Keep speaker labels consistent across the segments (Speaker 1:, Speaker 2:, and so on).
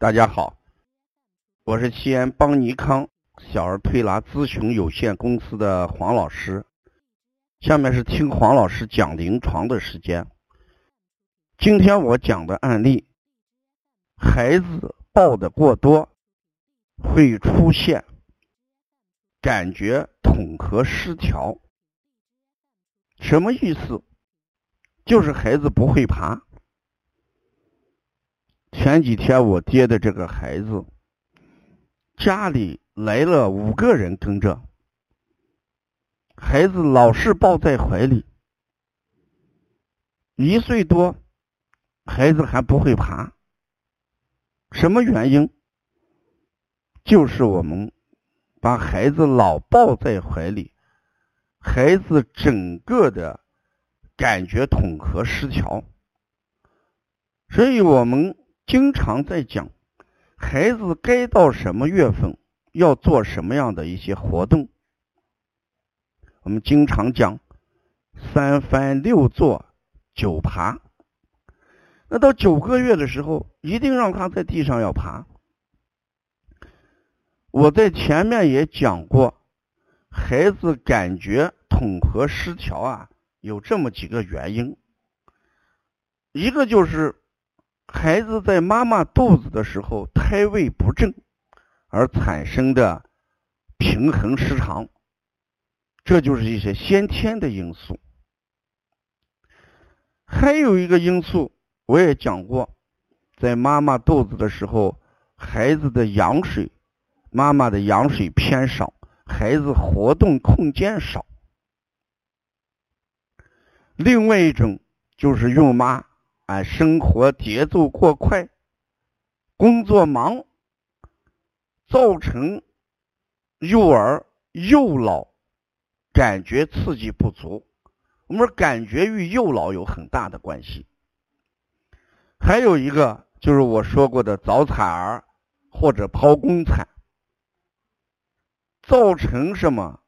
Speaker 1: 大家好，我是西安邦尼康小儿推拿咨询有限公司的黄老师。下面是听黄老师讲临床的时间。今天我讲的案例，孩子抱的过多会出现感觉统合失调，什么意思？就是孩子不会爬。前几天我爹的这个孩子，家里来了五个人跟着，孩子老是抱在怀里，一岁多，孩子还不会爬，什么原因？就是我们把孩子老抱在怀里，孩子整个的感觉统合失调，所以我们。经常在讲，孩子该到什么月份要做什么样的一些活动。我们经常讲三翻六坐九爬。那到九个月的时候，一定让他在地上要爬。我在前面也讲过，孩子感觉统合失调啊，有这么几个原因，一个就是。孩子在妈妈肚子的时候，胎位不正而产生的平衡失常，这就是一些先天的因素。还有一个因素，我也讲过，在妈妈肚子的时候，孩子的羊水，妈妈的羊水偏少，孩子活动空间少。另外一种就是孕妈。啊，生活节奏过快，工作忙，造成幼儿幼老感觉刺激不足。我们说感觉与幼老有很大的关系。还有一个就是我说过的早产儿或者剖宫产，造成什么？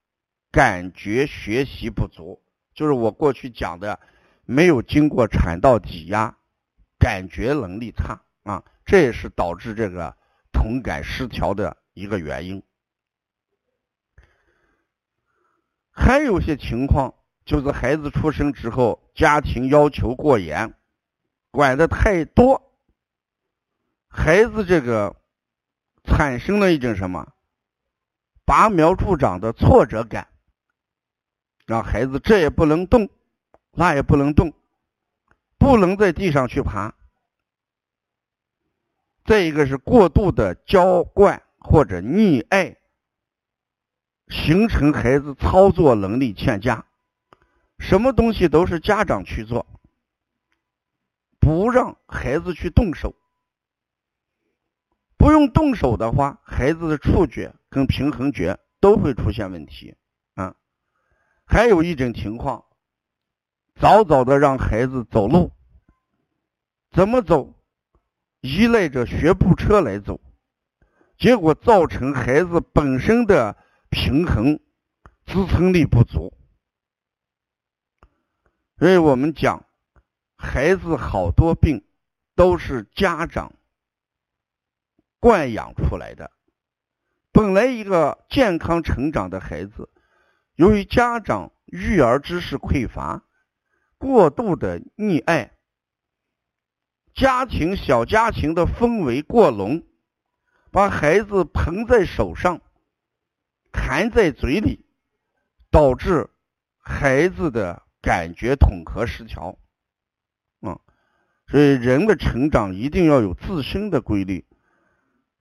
Speaker 1: 感觉学习不足，就是我过去讲的。没有经过产道挤压，感觉能力差啊，这也是导致这个同感失调的一个原因。还有些情况就是孩子出生之后，家庭要求过严，管的太多，孩子这个产生了一种什么拔苗助长的挫折感，让孩子这也不能动。那也不能动，不能在地上去爬。再一个是过度的娇惯或者溺爱，形成孩子操作能力欠佳，什么东西都是家长去做，不让孩子去动手。不用动手的话，孩子的触觉跟平衡觉都会出现问题啊。还有一种情况。早早的让孩子走路，怎么走？依赖着学步车来走，结果造成孩子本身的平衡支撑力不足。所以我们讲，孩子好多病都是家长惯养出来的。本来一个健康成长的孩子，由于家长育儿知识匮乏。过度的溺爱，家庭小家庭的氛围过浓，把孩子捧在手上，含在嘴里，导致孩子的感觉统合失调。啊，所以人的成长一定要有自身的规律。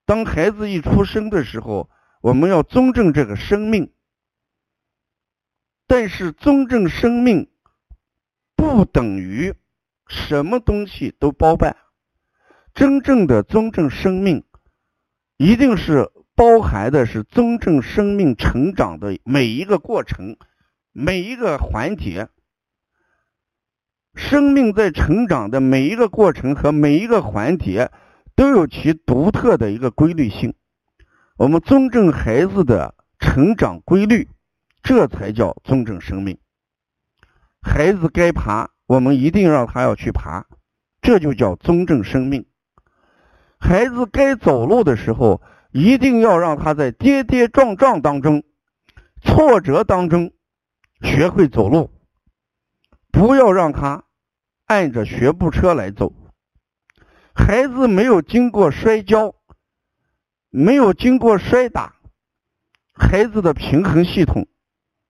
Speaker 1: 当孩子一出生的时候，我们要尊重这个生命，但是尊重生命。不等于什么东西都包办。真正的尊重生命，一定是包含的是尊重生命成长的每一个过程、每一个环节。生命在成长的每一个过程和每一个环节，都有其独特的一个规律性。我们尊重孩子的成长规律，这才叫尊重生命。孩子该爬，我们一定让他要去爬，这就叫尊重生命。孩子该走路的时候，一定要让他在跌跌撞撞当中、挫折当中学会走路，不要让他按着学步车来走。孩子没有经过摔跤，没有经过摔打，孩子的平衡系统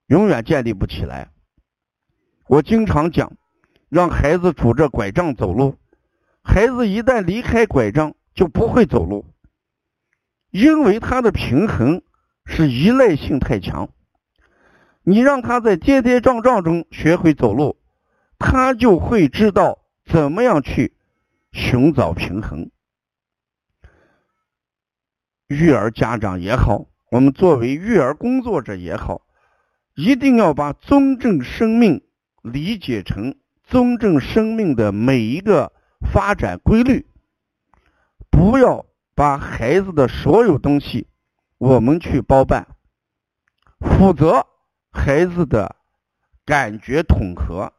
Speaker 1: 永远建立不起来。我经常讲，让孩子拄着拐杖走路，孩子一旦离开拐杖，就不会走路，因为他的平衡是依赖性太强。你让他在跌跌撞撞中学会走路，他就会知道怎么样去寻找平衡。育儿家长也好，我们作为育儿工作者也好，一定要把尊重生命理解成尊重生命的每一个发展规律。不要把孩子的所有东西我们去包办，否则孩子的感觉统合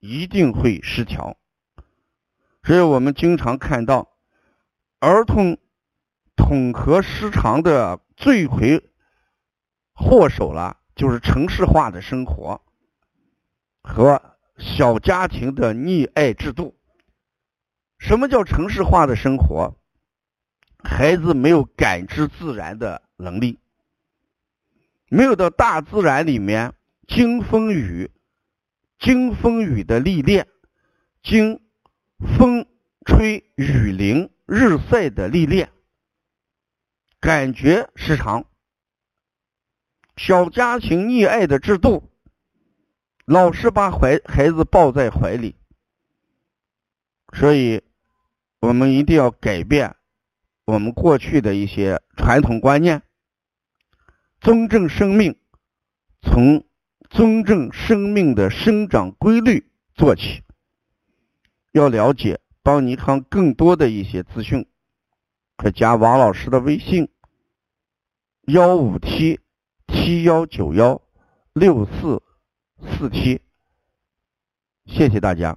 Speaker 1: 一定会失调。所以我们经常看到儿童统合失常的罪魁祸首了，就是城市化的生活和小家庭的溺爱制度。什么叫城市化的生活？孩子没有感知自然的能力，没有到大自然里面经风雨、经风雨的历练，经风吹雨淋、日晒的历练，感觉失常。小家庭溺爱的制度，老是把怀孩子抱在怀里，所以我们一定要改变。我们过去的一些传统观念，尊重生命，从尊重生命的生长规律做起。要了解邦尼康更多的一些资讯，可加王老师的微信：幺五七七幺九幺六四四七。谢谢大家。